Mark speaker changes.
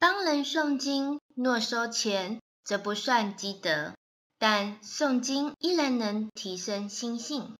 Speaker 1: 帮人诵经若收钱则不算积德但诵经依然能提升心性。